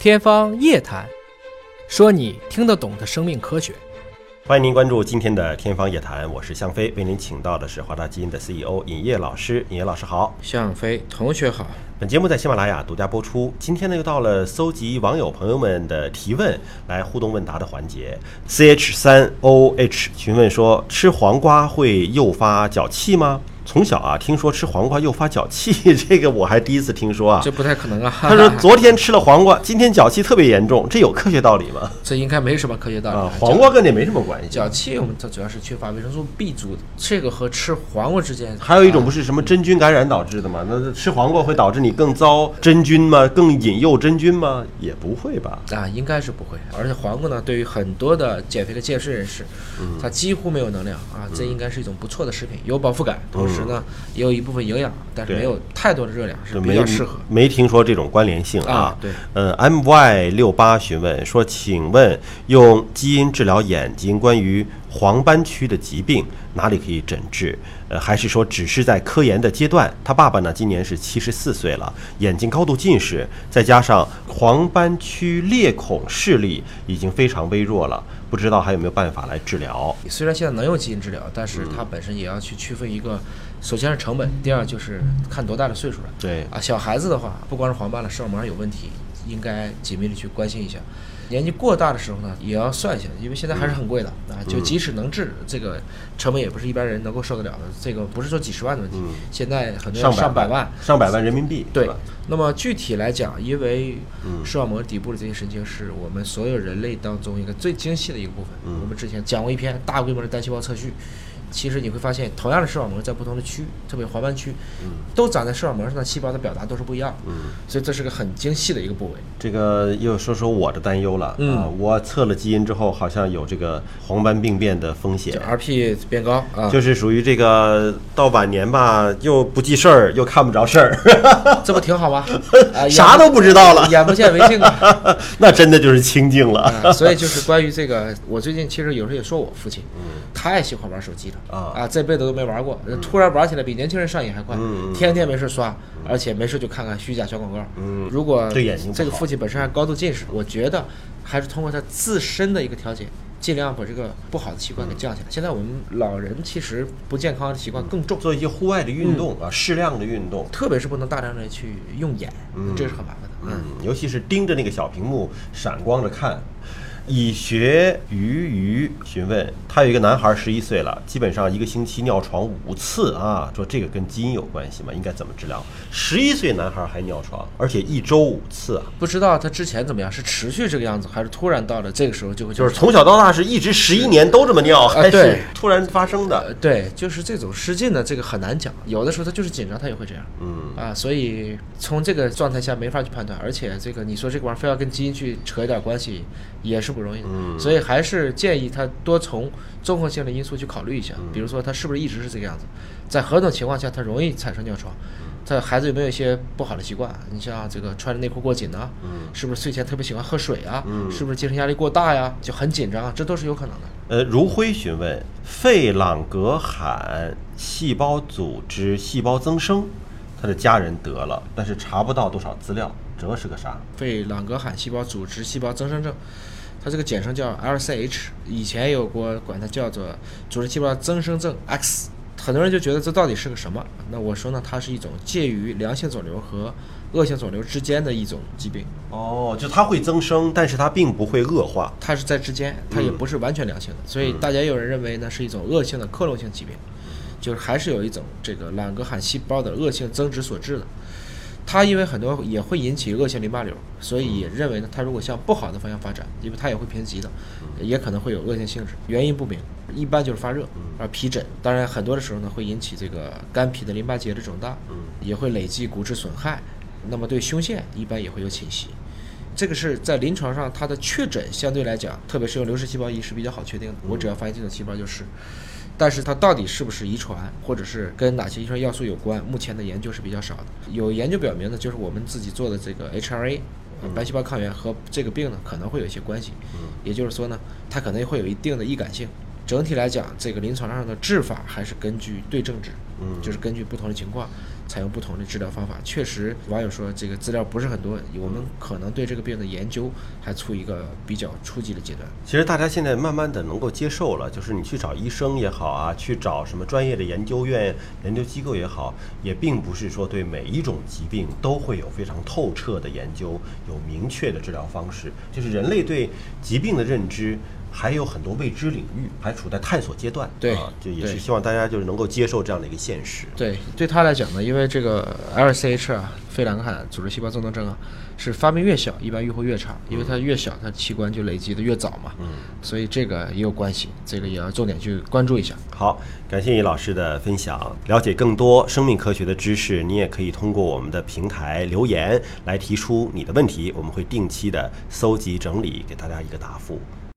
天方夜谭，说你听得懂的生命科学。欢迎您关注今天的《天方夜谭》，我是向飞，为您请到的是华大基因的 CEO 尹烨老师。尹烨老师好，向飞同学好。本节目在喜马拉雅独家播出。今天呢，又到了搜集网友朋友们的提问来互动问答的环节。C H 三 O H 询问说：吃黄瓜会诱发脚气吗？从小啊，听说吃黄瓜诱发脚气，这个我还第一次听说啊。这不太可能啊。他说昨天吃了黄瓜，今天脚气特别严重，这有科学道理吗？这应该没什么科学道理。啊，黄瓜跟这没什么关系。脚气，我们它主要是缺乏维生素 B 族的，这个和吃黄瓜之间。还有一种不是什么真菌感染导致的吗？那吃黄瓜会导致你更遭真菌吗？更引诱真菌吗？也不会吧？啊，应该是不会。而且黄瓜呢，对于很多的减肥的健身人士，它几乎没有能量啊，这应该是一种不错的食品，有饱腹感，同时呢也有一部分营养，但是没有太多的热量，是比较适合。没听说这种关联性啊。对。呃，M Y 六八询问说，请问用基因治疗眼睛关于黄斑区的疾病哪里可以诊治？呃，还是说只是在科研的阶段？他爸爸呢，今年是七十四岁了，眼睛高度近视，再加上黄斑区裂孔视力已经非常微弱了，不知道还有没有办法来治疗？虽然现在能用基因治疗，但是它本身也要去区分一个，首先是成本，第二就是看多大的岁数了。对啊，小孩子的话，不光是黄斑了，视网膜上有问题，应该紧密的去关心一下。年纪过大的时候呢，也要算一下，因为现在还是很贵的啊。就即使能治，这个成本也不是一般人能够受得了的。这个不是说几十万的问题，现在很多上百万，上百万人民币。对。那么具体来讲，因为视网膜底部的这些神经是我们所有人类当中一个最精细的一个部分。我们之前讲过一篇大规模的单细胞测序。其实你会发现，同样的视网膜在不同的区域，特别黄斑区，都长在视网膜上的细胞的表达都是不一样。嗯，所以这是个很精细的一个部位。这个又说说我的担忧了。嗯，我测了基因之后，好像有这个黄斑病变的风险，RP 变高啊，就是属于这个到晚年吧，又不记事儿，又看不着事儿，这不挺好吗？啥都不知道了，眼不见为净啊。那真的就是清净了。所以就是关于这个，我最近其实有时候也说我父亲，嗯太喜欢玩手机了。啊啊！这辈子都没玩过，突然玩起来比年轻人上瘾还快，天天没事刷，而且没事就看看虚假小广告。嗯，如果对眼睛这个父亲本身还高度近视，我觉得还是通过他自身的一个调节，尽量把这个不好的习惯给降下来。现在我们老人其实不健康的习惯更重，做一些户外的运动啊，适量的运动，特别是不能大量的去用眼，这是很麻烦的。嗯，尤其是盯着那个小屏幕闪光着看。以学鱼鱼询问，他有一个男孩，十一岁了，基本上一个星期尿床五次啊。说这个跟基因有关系吗？应该怎么治疗？十一岁男孩还尿床，而且一周五次啊。不知道他之前怎么样，是持续这个样子，还是突然到了这个时候就会？就是从小到大是一直十一年都这么尿，还是突然发生的？对，就是这种失禁的这个很难讲，有的时候他就是紧张，他也会这样。嗯啊，所以从这个状态下没法去判断，而且这个你说这个玩意儿非要跟基因去扯一点关系，也是不容易的。嗯，所以还是建议他多从综合性的因素去考虑一下，比如说他是不是一直是这个样子，在何种情况下他容易产生尿床，他孩子有没有一些不好的习惯？你像这个穿着内裤过紧呢，是不是睡前特别喜欢喝水啊？嗯是不是精神压力过大呀？就很紧张，这都是有可能的。呃，如辉询问费朗格罕细胞组织细胞增生，他的家人得了，但是查不到多少资料，这是个啥？费朗格罕细胞组织细胞增生症。它这个简称叫 LCH，以前有过管它叫做组织细胞增生症 X，很多人就觉得这到底是个什么？那我说呢，它是一种介于良性肿瘤和恶性肿瘤之间的一种疾病。哦，就它会增生，但是它并不会恶化，它是在之间，它也不是完全良性的，所以大家有人认为呢是一种恶性的克隆性疾病，就是还是有一种这个朗格罕细胞的恶性增殖所致的。它因为很多也会引起恶性淋巴瘤，所以也认为呢，它如果向不好的方向发展，因为它也会贫瘠的，也可能会有恶性性质，原因不明，一般就是发热啊皮疹，当然很多的时候呢会引起这个肝脾的淋巴结的肿大，也会累积骨质损害，那么对胸腺一般也会有侵袭，这个是在临床上它的确诊相对来讲，特别是用流式细胞仪是比较好确定的，我只要发现这种细胞就是。但是它到底是不是遗传，或者是跟哪些遗传要素有关？目前的研究是比较少的。有研究表明呢，就是我们自己做的这个 HRA，白细胞抗原和这个病呢可能会有一些关系。也就是说呢，它可能会有一定的易感性。整体来讲，这个临床上的治法还是根据对症治，嗯就是根据不同的情况，采用不同的治疗方法。确实，网友说这个资料不是很多，我们可能对这个病的研究还处于一个比较初级的阶段。其实大家现在慢慢的能够接受了，就是你去找医生也好啊，去找什么专业的研究院、研究机构也好，也并不是说对每一种疾病都会有非常透彻的研究，有明确的治疗方式。就是人类对疾病的认知。还有很多未知领域，还处在探索阶段。对啊，就也是希望大家就是能够接受这样的一个现实。对，对他来讲呢，因为这个 LCH 啊，非兰克罕组织细胞增多症啊，是发病越小，一般预后越差，因为它越小，它器官就累积的越早嘛。嗯，所以这个也有关系，这个也要重点去关注一下。好，感谢尹老师的分享。了解更多生命科学的知识，你也可以通过我们的平台留言来提出你的问题，我们会定期的搜集整理，给大家一个答复。